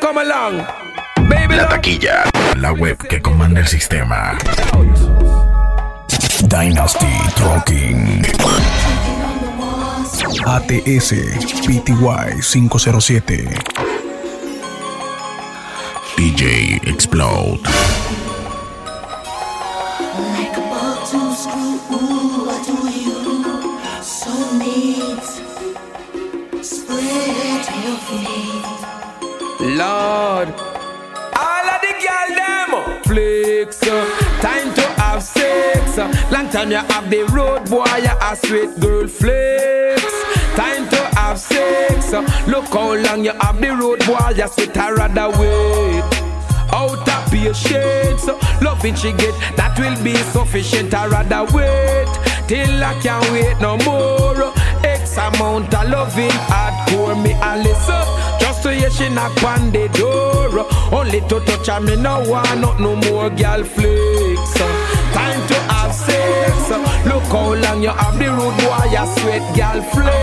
come along. Baby, La taquilla, la web que comanda el sistema. Dynasty Trucking. ATS PTY 507. DJ Explode. Lord. All of the girl them flex. uh, Time to have sex. uh, Long time you have the road boy, you a sweet girl flex. Time to have sex. uh, Look how long you have the road boy, you sweet I rather wait. Out of patience, uh, loving she get that will be sufficient. I rather wait till I can't wait no more. X amount of loving hardcore me a listen. To hear she knock on the door. Only to touch her, me no want not no more girl flicks. Time to have sex. Look how long you have the road boy, you sweat girl flicks.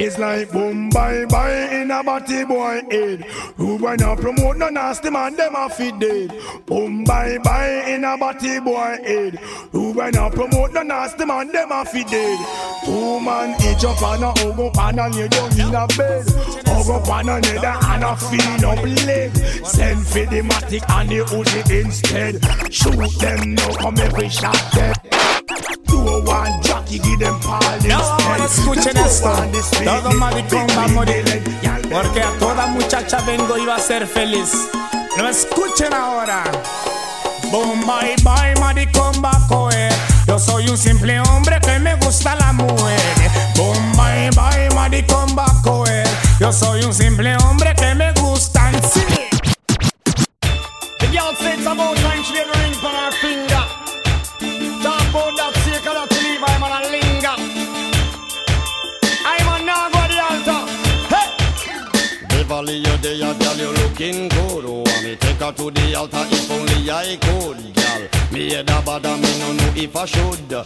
It's like boom bye bye in a body boy head. Who wanna promote no nasty man, them a fit dead. Boom bye bye in a body boy head. Who wanna promote no nasty man, them a fit dead. Two man each up on a hug up and a lay down in a bed. Hug up on another and a feel up leg. Send for the matic and the Uzi instead. Shoot them now, come every shot dead. A one jockey, give them pal No, ahora escuchen esto. Todo maricón va a morir. Porque a toda muchacha vengo y va a ser feliz. No escuchen ahora. Boom, bye, bye, maricón va a coger. Yo soy un simple hombre que me gusta la mujer. Boom, bye, bye, maricón va a coger. Yo soy un simple hombre que me gustan. Sí. The girl said it's about time she get a ring on her finger. Looking good. Oh, me take her to the altar if only I could, girl. Me head a and me no know if I should. A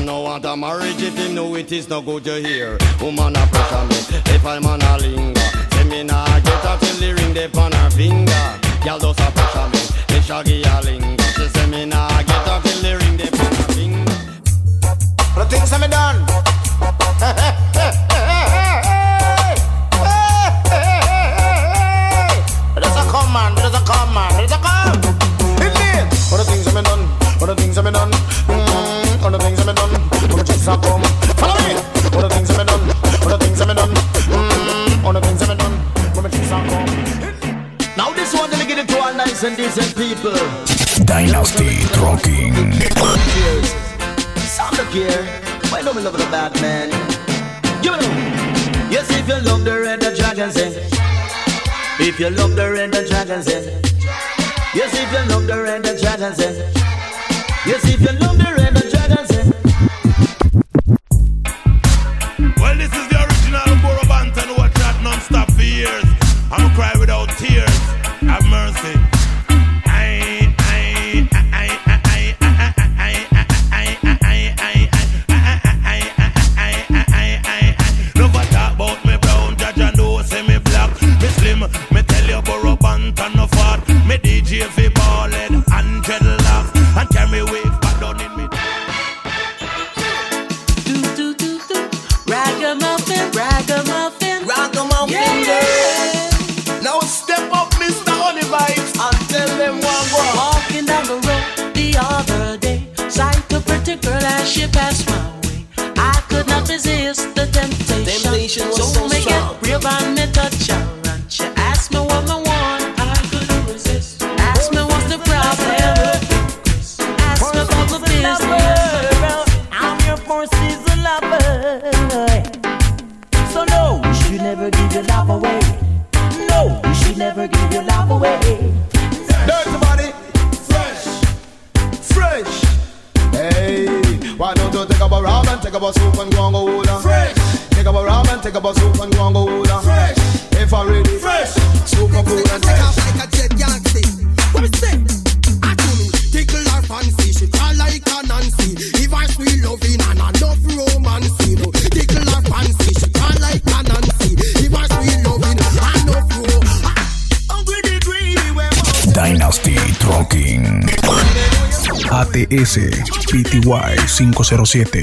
no want a marriage if you know it is no good to hear. Woman a pressure me if I'm on a linger. Say me nah get her till the ring dey on her finger. Girl just a pressure me, me shaggy a linger. She say me nah get her till the ring dey on her finger. The things that me done. Come man, there's a come man, there's a come. Indeed. All the things that me done, all the things that me done, mm, all the things that me done. When me just a come, follow me. All the things that me done, all the things that me done, mm, all the things that me done. When me just a come. Now this one let me get it to all nice and decent people. Dynasty Trucking. Cheers. Sound look here. Why don't we love the bad man? Give it up. Yes, if you love the red the dragons in. If you love the red the dragons in. Yes, if you love the red the dragons in. Yes, if you love the red the dragons in. Well, this is 007.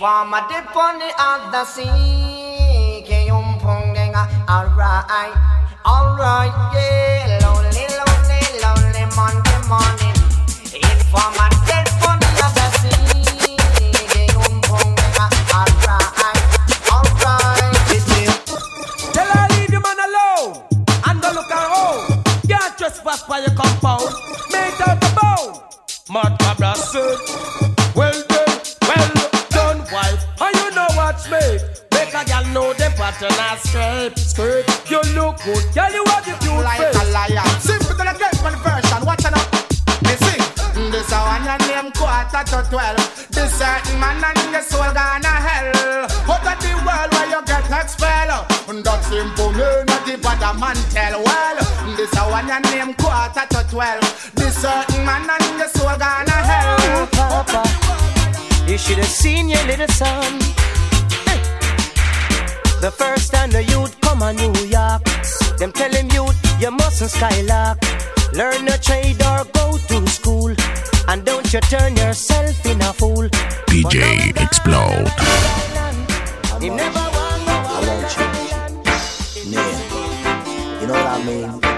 Former dip on the other sea. Alright, alright, yeah. the sun. The first time the youth come on New York, them tell him youth, you mustn't skylark. Learn a trade or go to school. And don't you turn yourself in a fool. DJ Xplod. I want you. Yeah. You know what I mean?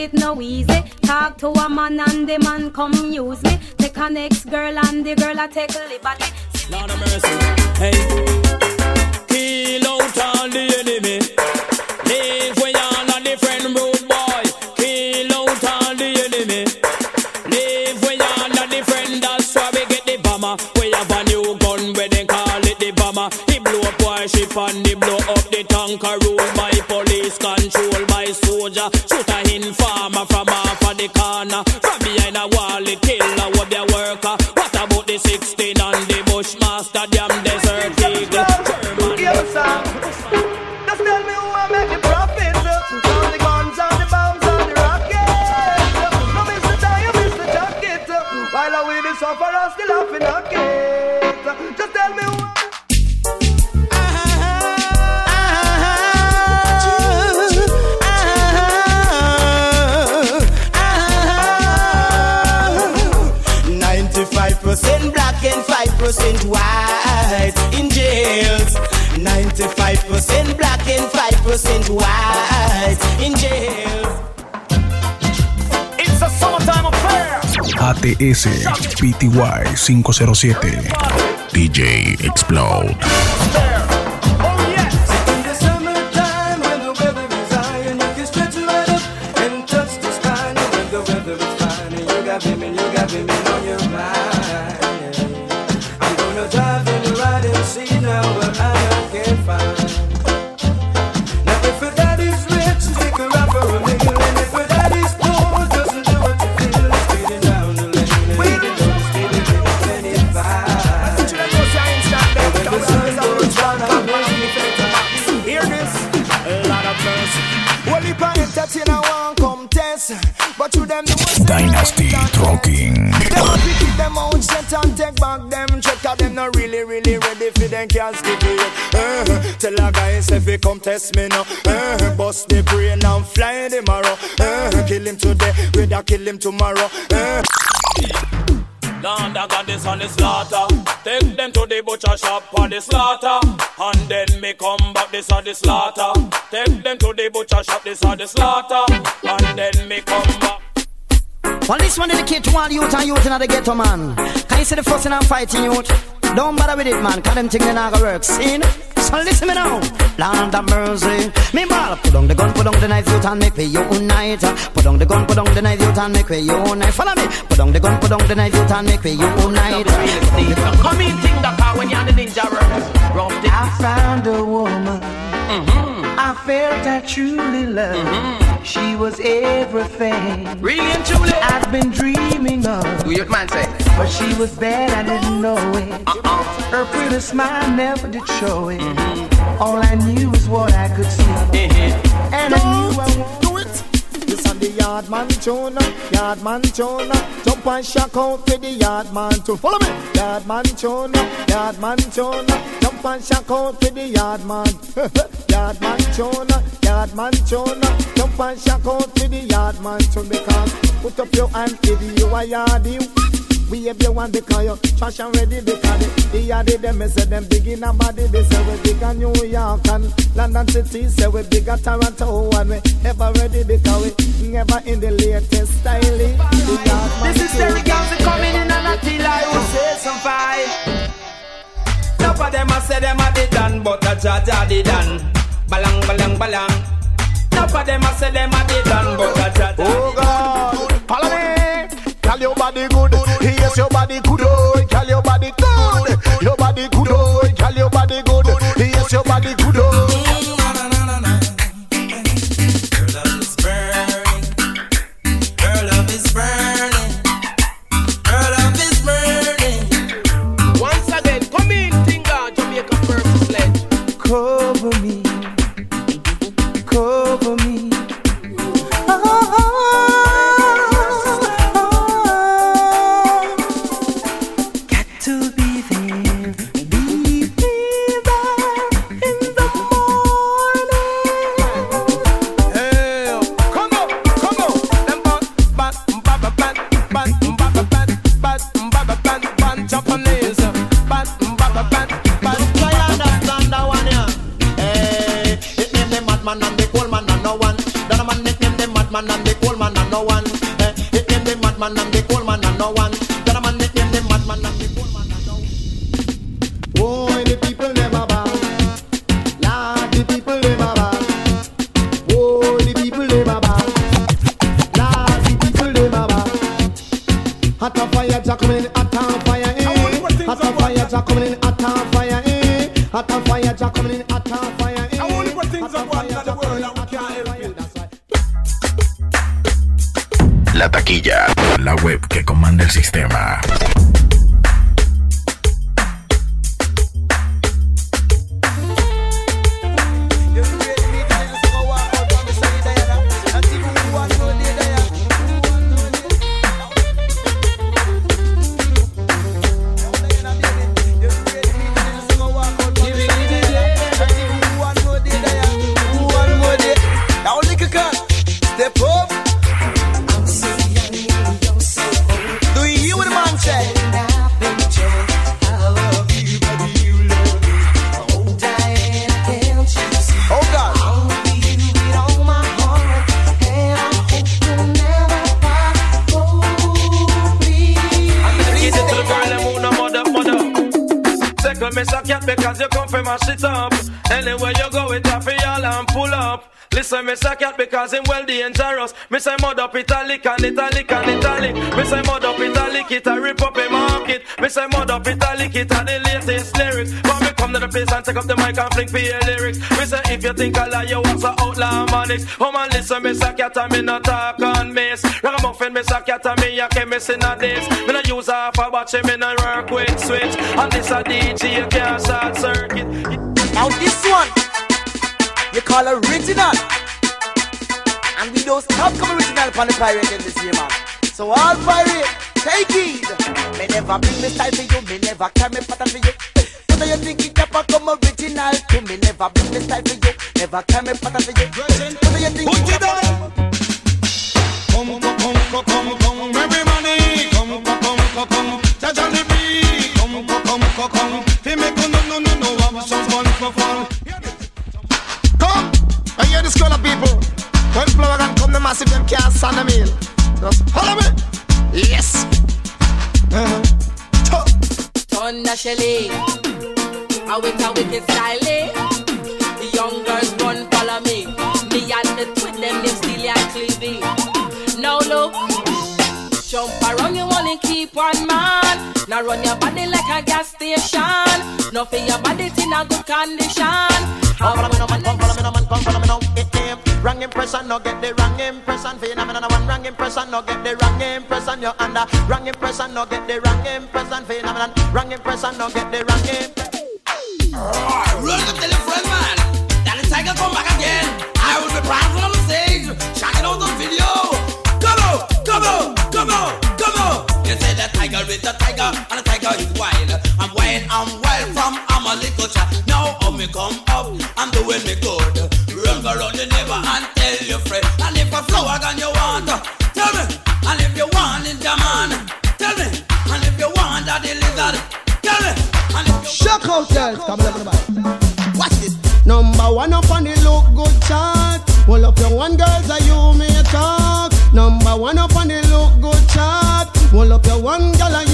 It no easy. Talk to a man and the man come use me. Take a next girl and the girl I take liberty. Lord of mercy. Hey. Kill out all the enemy. Leave we all a different road boy. Kill out all the enemy. Leave we all a different. That's why we get the bomber. We have a new gun where they call it the bomber. He blow up our ship and he blow up the tanker. Rule 5% white in jails. It's a summertime affair. ATS PTY 507 DJ Explode. Not really really ready for them can't stick it. Uh, tell a guy if he come test me now. Uh, bust the brain and fly the marrow. Uh, kill him today, rather kill him tomorrow. Uh, Lord, I got this on the slaughter. Take them to the butcher shop for the slaughter. And then me come back, this on the slaughter. Take them to the butcher shop, this on the slaughter. And then me come back. Well, this one dedicate to all youth and youth in the ghetto, man. Can you see the fussing and fighting youth? Don't bother with it, man, cause them things they not gonna work. See? So listen me now. Land of mercy. Me ball, put on the gun, put on the knife, you and make we unite. Put on the gun, put on the knife, youth and make we unite. Follow me. Put on the gun, put on the knife, youth and make we unite. Come in, think the car when you're the ninja rough. The I found a woman Mm-hmm. I felt I truly loved. She was everything. Really and truly. I've been dreaming of. Do your man say? But she was bad, I didn't know it. Her pretty smile never did show it. Mm-hmm. All I knew was what I could see. Mm-hmm. And I knew I wanted do it. This on the yard man tune, yard man tune. Jump and shock out with the yard man tune. Follow me. Yard man tune, yard man tune. Jump and shock out with the yard man. yard man tune, yard man tune. Jump and shock out with the yard man tune. Because put up your hand if you are yardie. We have you want because you trash and ready because the, the yardie them me say them big in a body. They say we big in New York and London City. Say we big at Toronto and we ever ready because we never in the latest style. The This is tune. Terry Gamson coming in and I feel I will say some fight. Enough of them I say them a did done, but a jaja did done. Balang, balang, balang. Enough of them I say them a did done, but a jaja Oh God, follow me. Tell your body good, yes your body good. Oh, tell your body good, your body good. Oh, tell your body good, yes your body good. Oh. And fling for your lyrics. Me say if you think I lie, you want some outlaw manics. Oh man, listen, say cat and me not talk on miss. Ragamuffin, say cat and me a chemist in a this. Me no use half a watch, me no work with switch. And this a DJ, you can't short circuit. Now this one, you call original. And we don't stop coming original upon the pirate in this year, man. So all pirate, take it. Me never bring me style for you, me never carry pattern for you. Never carry me pattern for you. Whether you think it up Come, come, come, come, come, everybody. Come, come, come, come, come. Judge on the beat. Come, come, come, come, come. Fi make no, no, no, no, have some fun, fun, fun. Come, I hear this girl people. When flower can come, the massive them can't stand the meal. Just follow me. Yes. Uh-huh. Thunder Shelly, I with a wicked style. eh? The young girls run follow me. Me and the twin them them still and cleavy. Now look, jump around you only keep one man. Now run your body like a gas station. No for your body in a good condition. Come follow me now, man. Come follow me now, man. Come follow me now. It name. Wrong impression, no get the wrong impression. Phenomenon one wrong impression, no get the wrong impression. You're under wrong impression, no get the wrong impression. Phenomenon wrong impression, no get the wrong impression. Run tell your man. That the come back again. I will be prancing on the stage, shouting out the video. Come on, come on, come on, come on. You say the tiger is the tiger, and the tiger is wild. I'm wild, I'm wild from I'm. Now how me come up, I'm doing me good. Run around the neighbor and tell your friend. And if a flower gun you want, tell me. And if you want it, come on, tell me. And if you want that the lizard, tell me. And if you Shock out, girls. Come on. Number one up on the look good chart. Well up your one girls are you may talk. Number one up on the look good chart. Well up your one girl are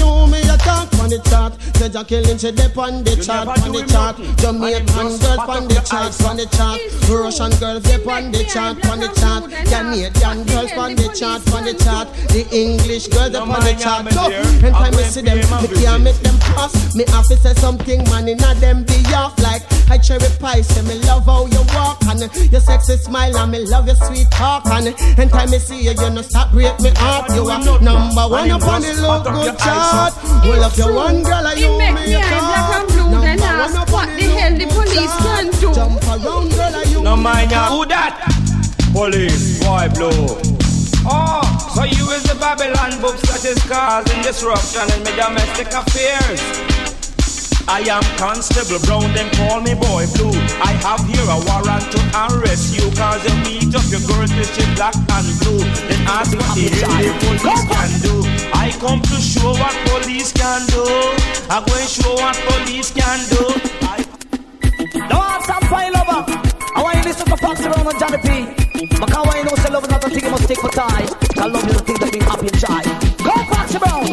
on the chart. Say Jackie Lynch she dip on the chart, on the chart. Jamaican girls on the chart, on the chart. Russian girls dip on the chart, on the chart. Canadian girls on the chart, on the chart. The English girls up on the chart. So, anytime I see them, me can't make them pass. Me have to say something, man, inna them be off like I cherry pie. Say me love how you walk and your sexy smile and me love your sweet talk and anytime I see you, you no stop break me heart. You are number one up on the look good chart. Well, if you one girl, are you It make me me eye black and blue, then ask what the hell the police can do. Jump around, girl, are you No mind ya who that? Police, boy blow. Oh, so you is the Babylon books that is causing disruption in my domestic affairs. I am Constable Brown, them call me Boy Blue. I have here a warrant to arrest you Cause you meet up your girls with your black and blue Then ask what the police can do I come to show what police can do I'm going to show what police can do Don't have some file over. I want you to listen to Foxy Brown and Johnny P. Because you know say love is not a thing you must stick for tie. I love you the thing that bring happy and joy. Go Foxy Brown.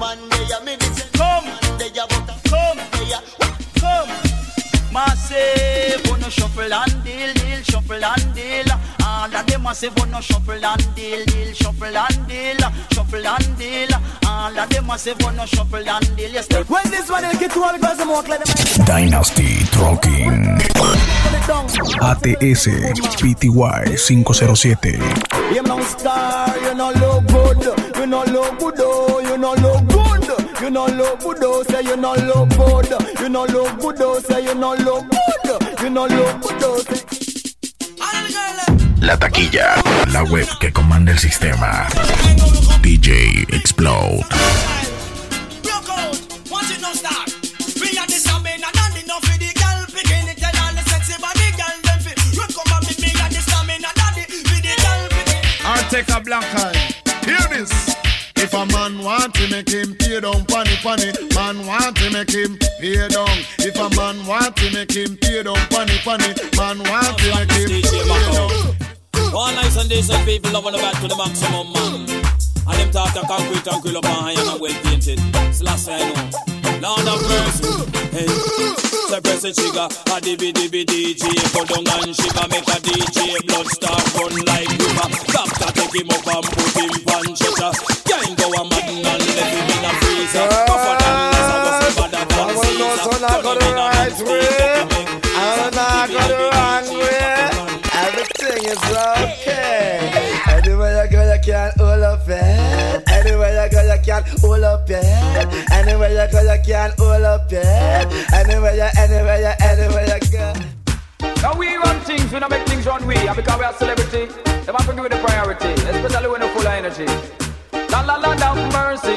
See, woman there. Me did say come there, but a come there. Come. Massive, wanna shuffle and deal, deal, shuffle and deal. All of them massive, wanna shuffle and deal, deal, shuffle and deal, shuffle and deal. All of them massive, wanna shuffle and deal. Yes, When this one get to all because I'm walk like them. Dynasty Trucking. ATS PTY 507. You no star, you no look good, you no look good, oh, you no look You no look good, oh, say you no look good. You no look good, oh, say you no look good. You no look good, oh, say. La taquilla, la web que comanda el sistema. DJ Explode. Take a black eye. Hear this. If a man want to make him pay down funny funny, man want to make him pay down. If a man want to make him pay down funny funny, man want to make him pay down. All nice and decent people loving the back to the maximum, man. And them talk the concrete and grill up and high and well painted. So last I know. Lord of mercy. Hey. So press the trigger, a dibby dibby DJ. Go down and shiver, make a DJ. Blood start run like river. Doctor take him up and put him on stretcher. Can't go a man and left him in a freezer. Tougher than Lazarus, better than Caesar. Turn him in a man I'm not go the wrong way. Everything is okay. Anywhere you go, you can't hold up it. Anywhere you go, you can't hold up it. Anywhere you go, you can't hold up it. Anywhere you, anywhere you, anywhere you go. Now we run things, we don't make things run we. And because we are celebrity, them have to give it the priority, especially when you're full of energy. La la la, down mercy.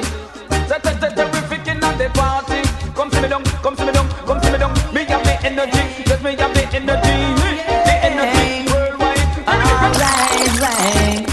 Terrific in the party. Come see me down, come see me down, come see me down. Me have the energy, just me have the energy. 在。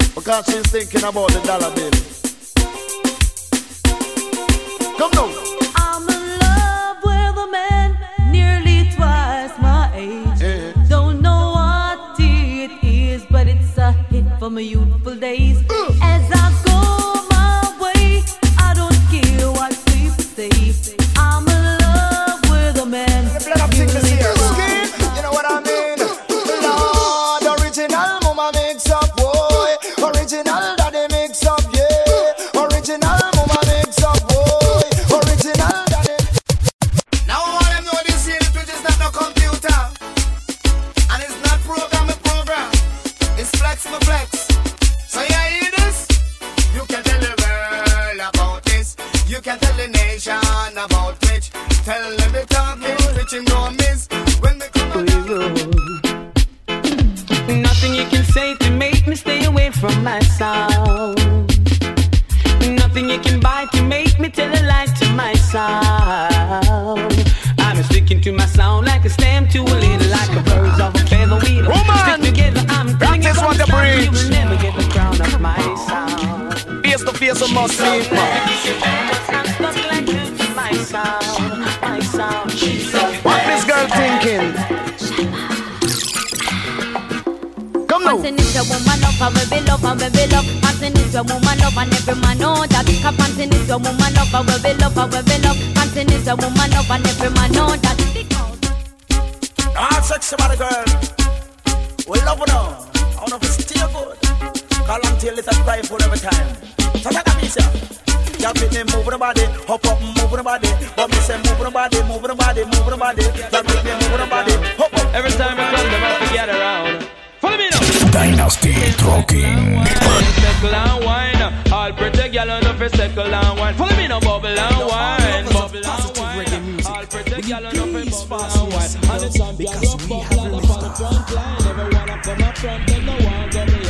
Because she's thinking about the dollar bill. Come. I'm in love with a man nearly twice my age. Don't know what it is, but it's a hit for my youthful days. Uh. thinking. Come now. Panting is a woman love and we will love and we will love. Panting is a woman love and every man know that. Panting is a woman love and we will love and we will love. Panting is a woman love and every man know that. All sexy body girl, we love you now. I wanna know if it's still good. Call until it's a cry for every time. So take a picture. Y'all fit me moving body, hop up and moving. But me say moving body, moving body, moving body. Y'all fit me moving body, hop up. Every time I come, them have to get around. Follow me now. Dynasty Trucking. Circle and wine, all pretty girl on the circle and wine. Follow me now, bubble and wine, bubble and wine. All pretty girl on the bubble and wine. And the champion, bubble front line. Everyone up on the front, and no one gonna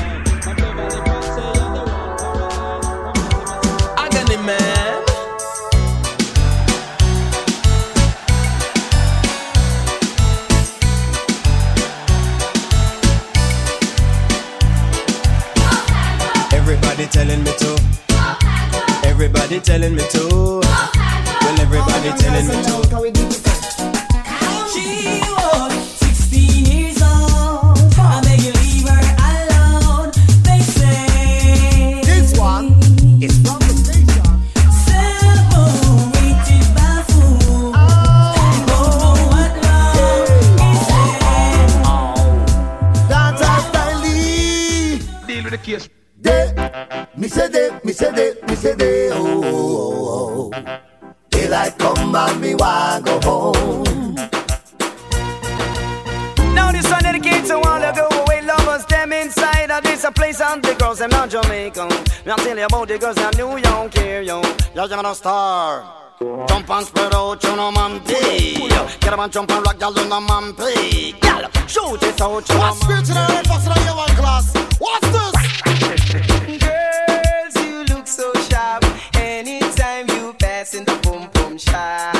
man. Everybody telling me to. Everybody telling me to. Well, everybody telling me to. Mi CD, mi CD, mi CD, oh, oh, oh. oh. Till I come and me want go home. Now this song dedicated to all the go away lovers. Them inside of this a place and the girls them not Jamaican. Me I tell you about the girls in New York here, yo. Yo, you're a star. Jump and spread out, you know, man, pig. Get up and jump and rock, y'all, you know, man, pig. Y'all, shoot it out, you know, man. What's spiritual and personal, you want class? What's this? you pass in the boom boom shop.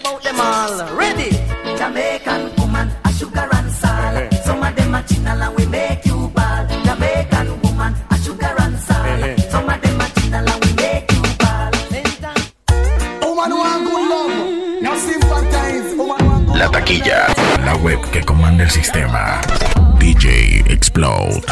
about them all. Ready? Jamaican woman, a sugar and salt. Some of them a chinal and we make you ball. Jamaican woman, a sugar and salt. Some of them a chinal and we make you ball. Woman want good love. Now sympathize. Woman want La taquilla, la web que comanda el sistema. DJ Explode.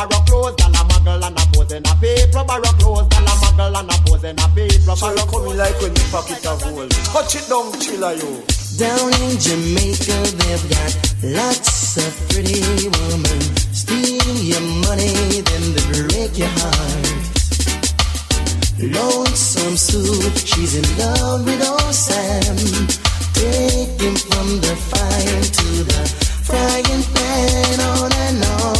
A paper barrow clothes. Gal a muggle and a pose in a paper barrow clothes. Gal a muggle and a pose in a paper barrow coming like when you pocket a roll. Touch it down, chiller you. Down in Jamaica, they've got lots of pretty women. Steal your money, then they break your heart. Lonesome Sue, she's in love with old Sam. Take him from the fire to the frying pan, on and on,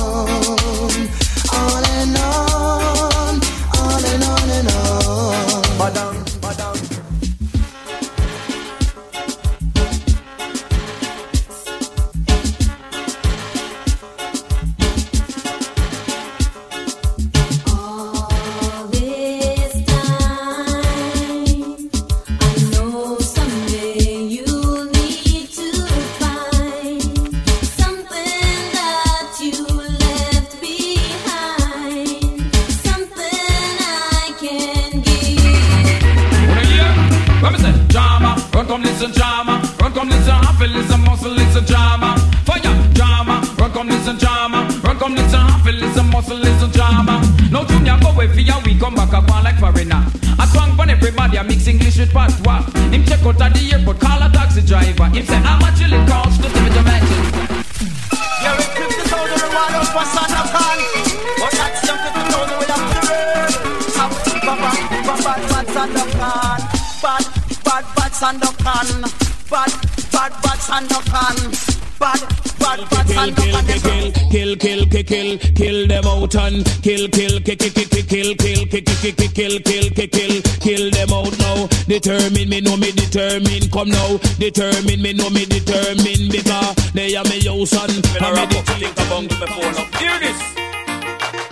kill, kill, them out and kill, kill, kill, kill, kill, kill, kill, kill, kill, kill, kill, kill, kill, kill, kill them out now. Determine me, know me, determine, come now. Determine me, know me, determine, because they are me house and I'm me the think about before now. Hear this.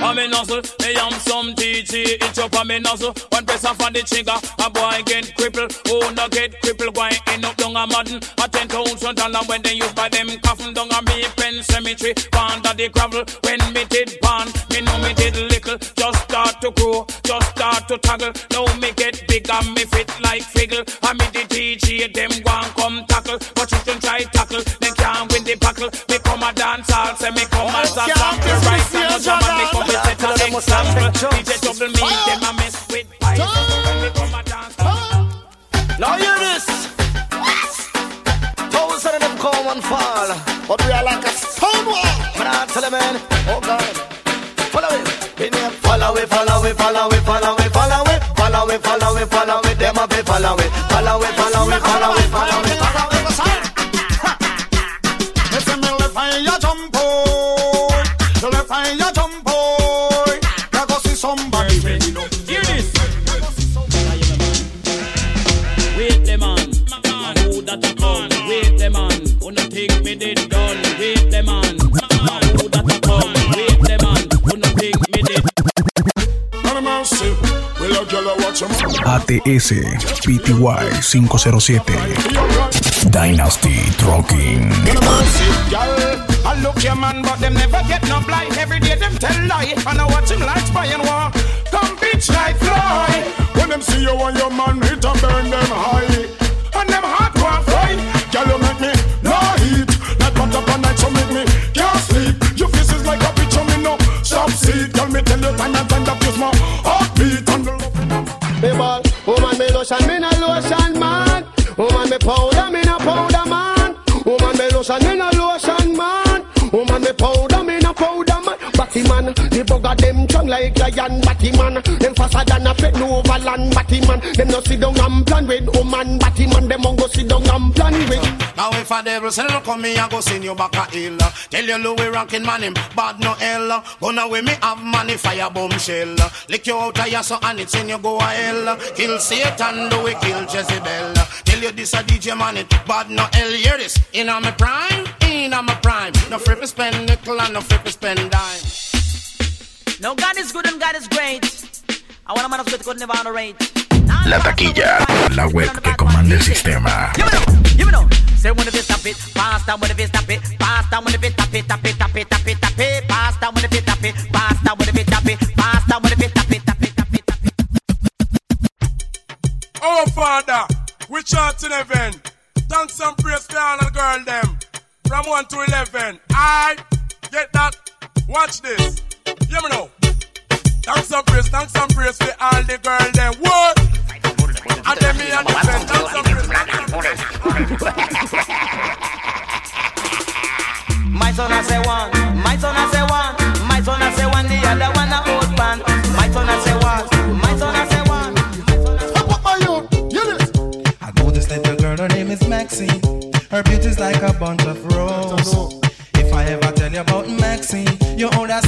I'm a nozzle, me am some TG, it up on me nozzle. One press off on the trigger, a boy get crippled. Oh, no get crippled, why end up down a modern? A ten thousand dollar when they use by them coffin down a me pen cemetery. Under the gravel, when me did pan, me know me did little. Just start to grow, just start to toggle. Now me get big and me fit like figgle. I me the TG, them one come tackle. But you can try tackle, they can't win the buckle. Me come a dance hall, say me come as a champion. Right now, no jam and me come we set an example. DJ double me, them a mess with pies. When we come a dance. Now hear this. Thousand of them come and fall, but we are like a stone wall. Man, I tell you, man. Oh God. Follow it. In here. Follow it, follow it, follow it, follow it, follow it, follow it, follow it, follow it. Them a be follow it, follow it, follow it, follow it, follow it, follow it. ATS PTY 507 Dynasty Trucking. I look your man, but them never get no blind. Every day them tell lie, and I watch him like spy and war. Come bitch like fly. When them see you and your man, it a burn them high. Them no sit down and plan with woman. Batty man, them won't go sit down and plan with. Now if a devil say look on me, I go send you back a hill. Tell you Louis ranking man him bad no hell. Gonna way me have money fire bomb shell. Lick you out of your so and it's in you go a hell. Kill Satan, do we kill Jezebel. Tell you this a DJ man it bad no hell. Hear this in a me prime, in a me prime. No free spend nickel and no free spend dime. No, God is good and God is great. I want a man of good, good, never underrate. La taquilla, la web que comanda el sistema. Say when the fit tap it, pass down when the fit tap it, pass down when the fit tap it, tap it, tap it, tap it, tap it, pass down when the fit tap it, pass down when the fit tap it, pass down when the fit tap it, tap it, tap it, tap it. Oh, Father, we chant in heaven. Thanks and praise for all the girl them. From 1 to 11. I get that. Watch this. Hear me now. Thanks and praise, thanks and praise for all the girl them. What? And then me and the friend. Thanks and praise, thanks My son I say one, my son I say one, my son I say one, the other one a old man. My son I say one, my son I say one. I know this little girl, her name is Maxine. Her beauty's like a bunch of roses. If I ever tell you about Maxine, you older say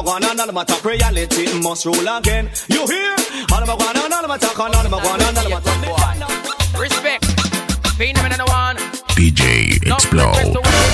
of my guana, all of my talk. Reality must rule again. You hear? All of my guana, all of my talk, and all of my guana, all of my talk. Respect. Phenomenon the one. DJ No request to Xplod.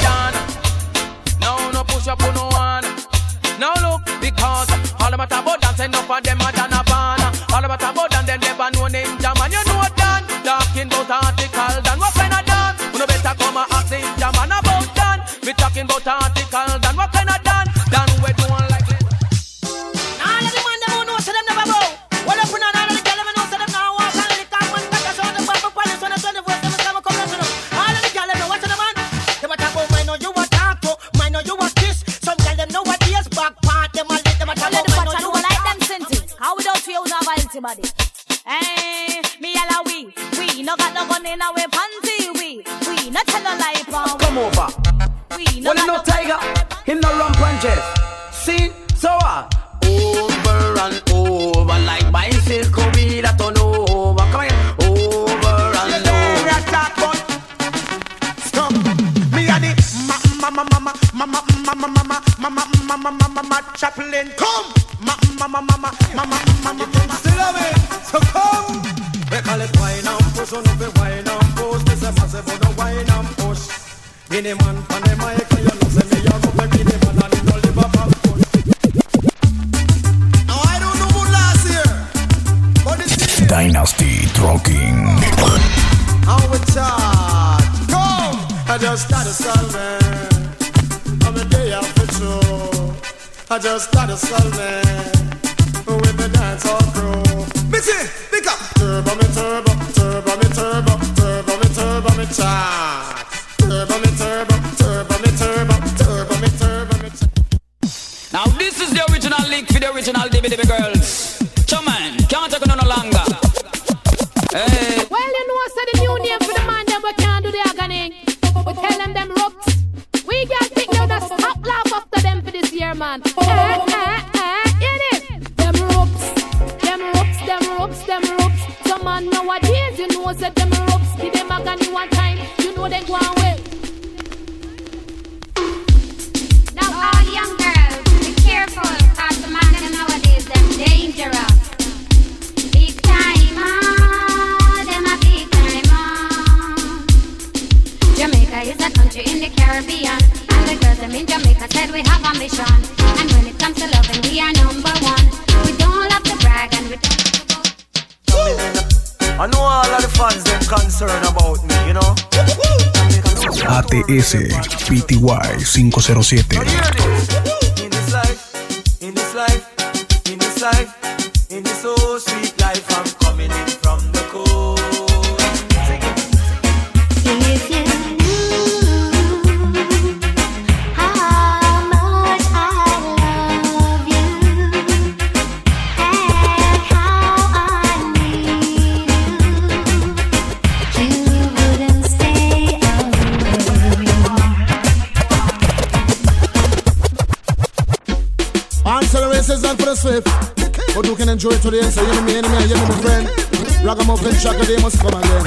mama, mama, mama, mama, mama, mama, chaplain, come, mama, mama, mama, mama, mama, mama, still love it, so come. We call it wine and push, so no be wine and push. This is massive for the wine and push. Any man 507. You enjoy it today and say, you know me, enemy, you know my friend. Ragamuffin Chaka, they must come again.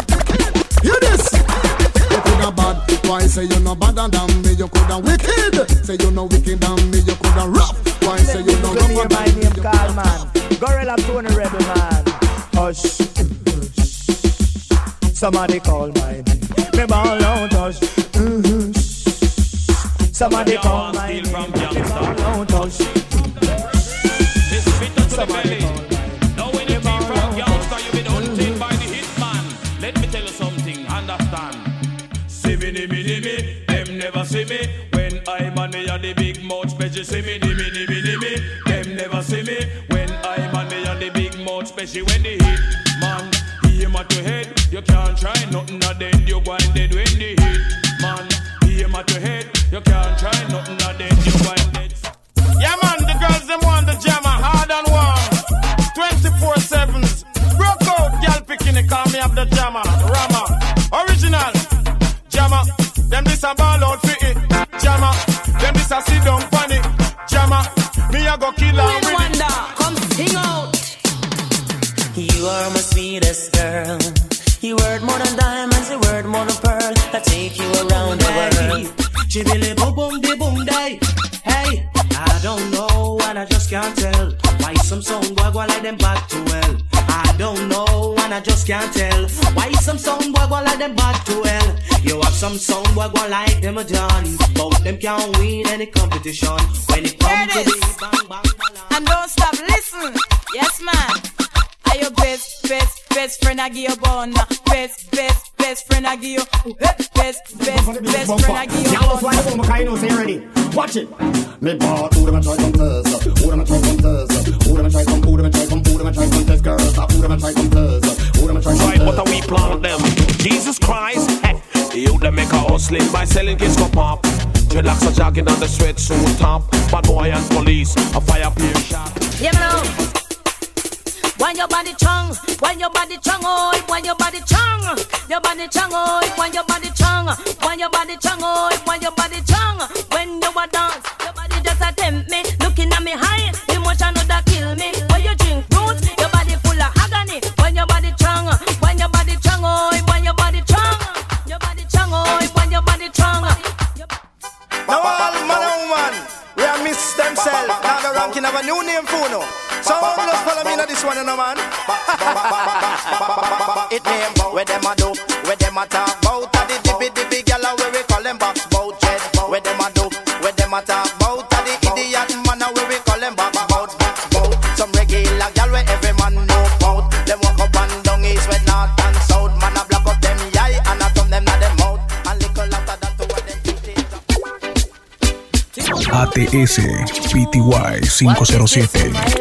Hear this. You coulda bad, why say you no bad than me? You coulda wicked, say you no wicked than me. You coulda rough, why say you no rougher than me? name call man. Gorilla Tony Rebel man. Hush. hush. Somebody call my name. Me ball out hush. Mhm. Somebody call my name. Me ball out hush. Mouth see me, me, me, me, me, them never see me. When I'm on the the big mouth special, when the hit man aim at your head, you can't try nothing. A then you and dead when the hit man aim at your head, you can't try nothing. A then you and dead. Yeah, man, the girls them want the jammer, hard and warm. 24 7s. Broke out, girl picking it, call me up the jammer. Rama, original. Jammer, them this a ball out for it. Jammer, them this a sit down funny. Jammer, me a go kill her with it. Come sing out. You are my sweetest girl. You worth more than diamonds, you worth more than pearl. I take you around the world. Chibili boom boom di boom day. Hey, I don't know and I just can't tell why some song boy go like them back to well. I don't know and I just can't tell why some song boy go like them back to well. You have some song boy go like them a done, but them can't win any competition when it comes to the bang bang. And don't stop, listen. Yes, man. Are your best, best, best friend I give you bone? Best, best, best friend I give you. Best, best, best friend I give you Y'all was like, oh, my know, say ready. Watch it. Me bought who them a try come test, who them a try come test, who them a try come, who them a try come, who them a try come test, girls, who them a try come test, who them a try come Right, test. but we plant them. Jesus Christ, hey. You them make a hustling by selling kids for pop. Dreadlocks are jogging on the sweatsuit top. Bad boy and police, a fire peer shot. Yeah, me know. When your body strong, when your body strong, oh, when your body strong, your body strong, oh, when your body strong, when your body strong, oh, when your body strong, themselves. Now the ranking of a new name for no. So all just follow me now this one, you know, man. it name where them a do, where them a talk about. ATS PTY 507.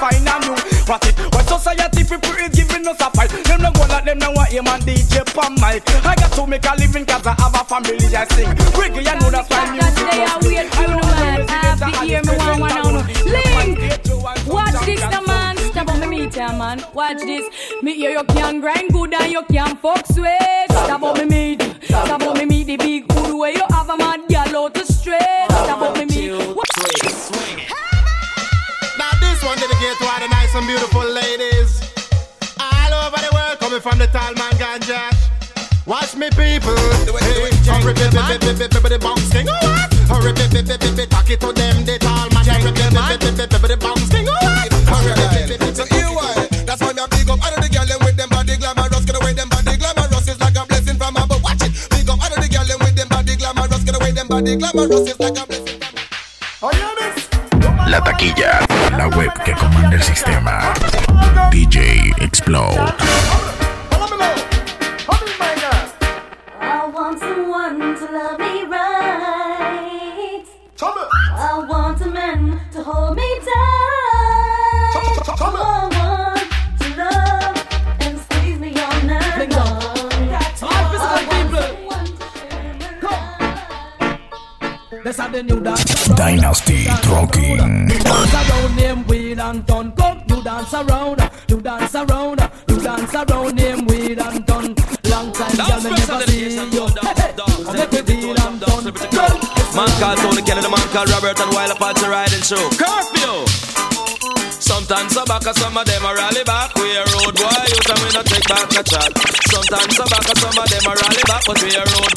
The JP final new. What it? What society people is giving us a fight. Them no go like them now want aim and DJ pam mic. I got to make a living 'cause I have a family. I sing reggae. You know that's why music must be. I know. Happy hear me one one now. Link. Watch this now, man. Stop on me meet ya, man. Watch this. Me hear you can grind good and you can fuck sweet. Stop on me meet. Stop on me meet the big the from the tall man ganja. Watch me, people. Hey, hurry, the. Oh, what? Hurry, baby, baby, baby, talk it to them, the tall man. Hurry, baby, baby, baby, baby, the bounce thing. Oh, what? Hurry, baby, baby, So here why? That's why me a big up all of the girl them with them body glamorous. Get away them body glamorous is like a blessing from above. Watch it. Big up all of the girl them with them body glamorous. Get away them body glamorous is like a blessing. La taquilla, la web que comanda el sistema. DJ Xplod. That's how the new dance. Dynasty Trucking. Dance around them weed and ton. Come, you dance around, you dance around, you dance around them weed and ton. Long time, girl, me never see you. Hey, hey, make me deal and ton. Girl, Man called Tony Kennedy, man called Robert and while Wild Apache riding show. Curfew! Sometimes I back, some of them a rally back. We a road boy, you tell me not take back a chat. Sometimes I back, some of them a rally back, but we a road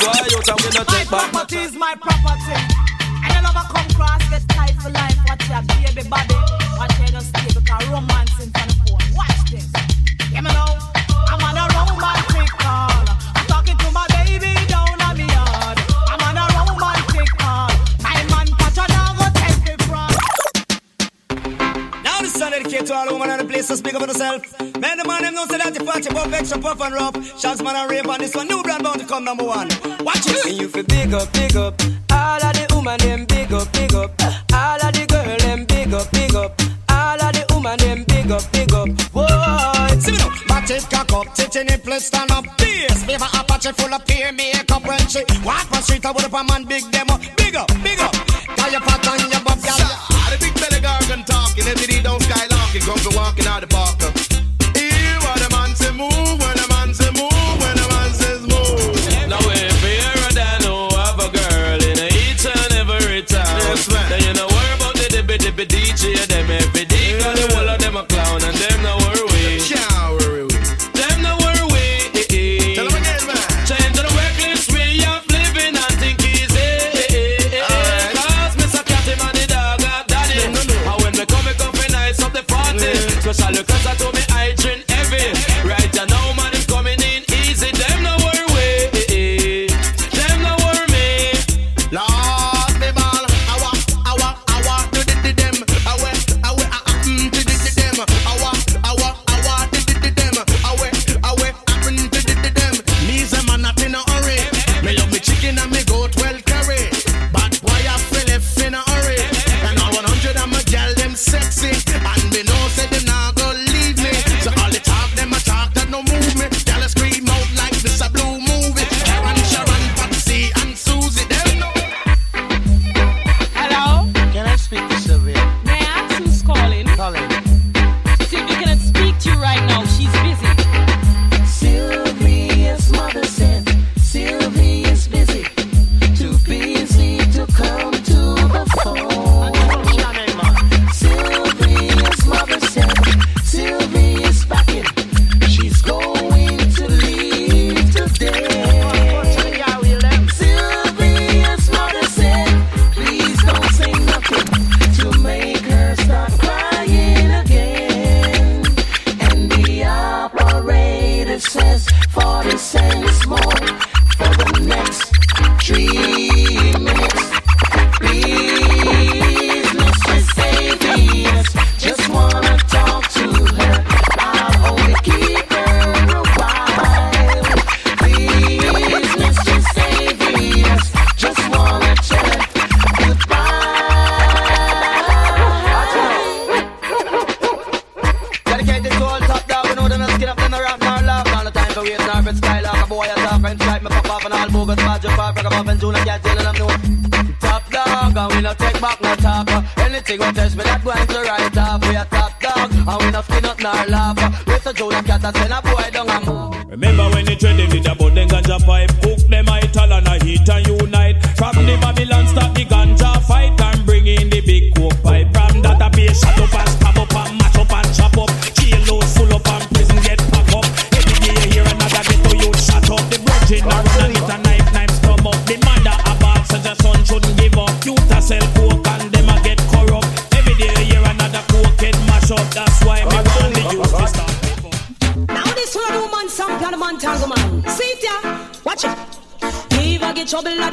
know say that you fat, you puff extra puff and rough. Shots man and rape on this one, new brand bound to come number one. Watch it. And you feel big up, big up. All of the woman them big up, big up. All of the girl them big up, big up. All of the woman them big up, big up. Whoa, See me now, back it cock up, titty nipple stand up. Bass, favor Apache full of peer makeup when she walk on street. I would up a man big up, big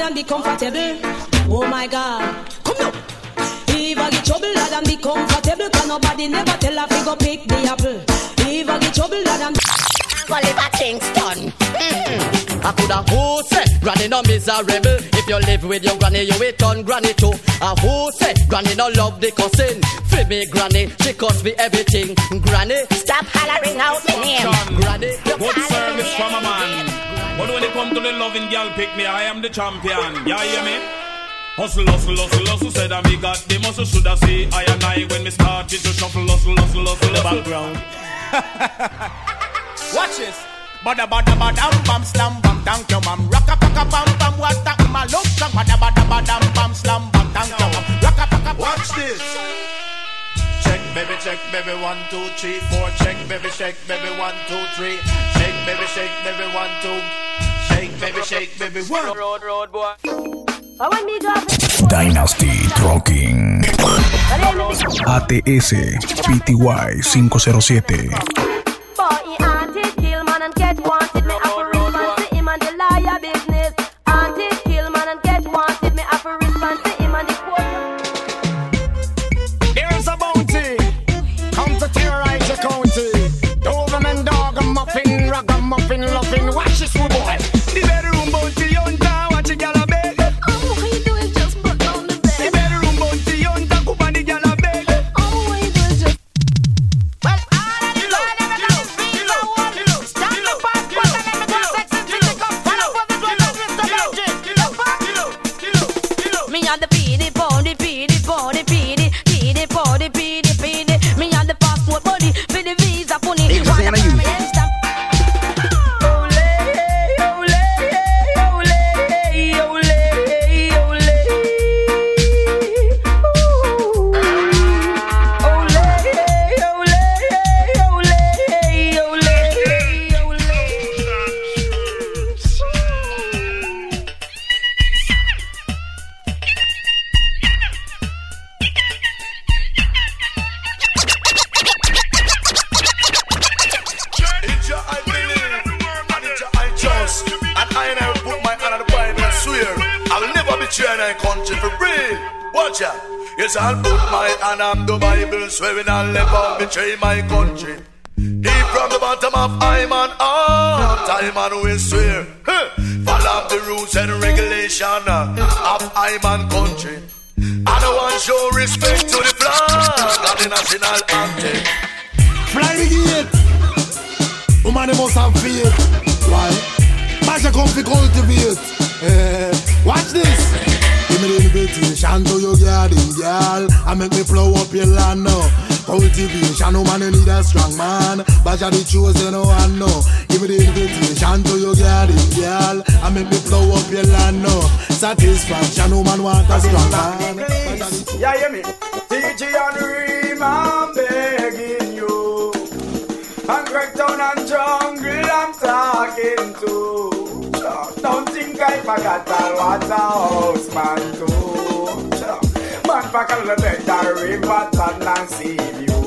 lad, and be comfortable. Oh my God, come now. If I get trouble, lad, and be comfortable, cause nobody never tell her to go pick the apple. If I get trouble, lad, and Oliver Kingston. Mm-hmm. I coulda who say Granny no miserable. If you live with your granny, you will turn granny too. A who say Granny no love the cousin. Free me granny, she cost me everything. Granny, stop hollering out my name. Loving girl pick me, I am the champion. You hear me? Hustle, hustle, hustle, hustle, said I me got the muscle. Should I say I and I when me started to shuffle, hustle, hustle, hustle, the background. Watch this. Bada bada bada bam slam bam thank you ma'am. Rocka paka bam bam what that my look song. Bada bada bada bam slam bam thank you ma'am. Rocka paka um, Watch this. Check baby check baby one two three four check baby shake baby one two three shake baby shake baby one two shake baby shake baby one. Road road boy. Oh, Dynasty Trucking. ATS PTY 507. For he auntie kill man and get wanted. The invitation to your garden, girl. I make me plow up your land now. Satisfaction, woman, want a strong man. Yeah, hear me? TG and Reem, I'm begging you. And Greg Town and Jungle, I'm talking to. Don't think I forgot I was a house man too. Man, fuck a little better, river, and see you.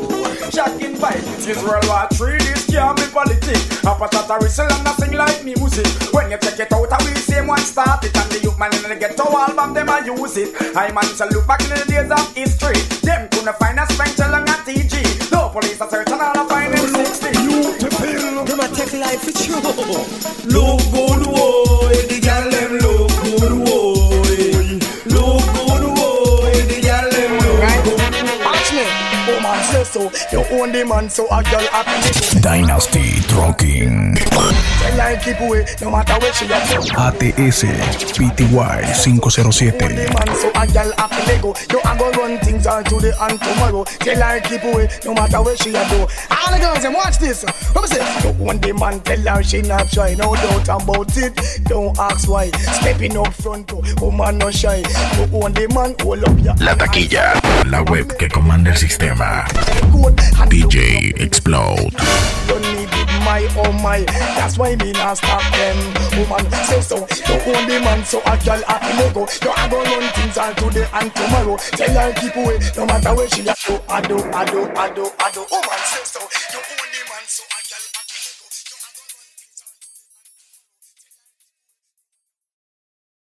Shocking vibes, it's World War Three. This can't be politics. Up a tata whistle and nothing like me music. When you take it out, I will same one start it. And the youth man in the ghetto album, them I use it. I man to look back in the days of history. Them couldn't find a Spencer and a TG. No police are searching all I find them 60. Beautiful. Them a take life with you. Look good, boy. So. You own the man, so a girl happy. Dynasty Trucking. Tell her keep away, no matter where she at. ATS PTY 507. man, so a girl happy Lego. You a go run things all today and tomorrow. Tell her keep away, no matter where she a go. All the girls, them watch this. What me say? You own the man, tell her she not try. No doubt about it. Don't ask why. Stepping up front, oh, woman no shy. You own the man, hold up your La taquilla. La web que comanda el sistema. DJ Xplod. My oh my. That's why me not stop them. Woman say so. You own the man, so a girl happy go. You a go run things all today and tomorrow. Tell her keep away, no matter where she a. do. I do, I do, I do, I do. Woman say so. You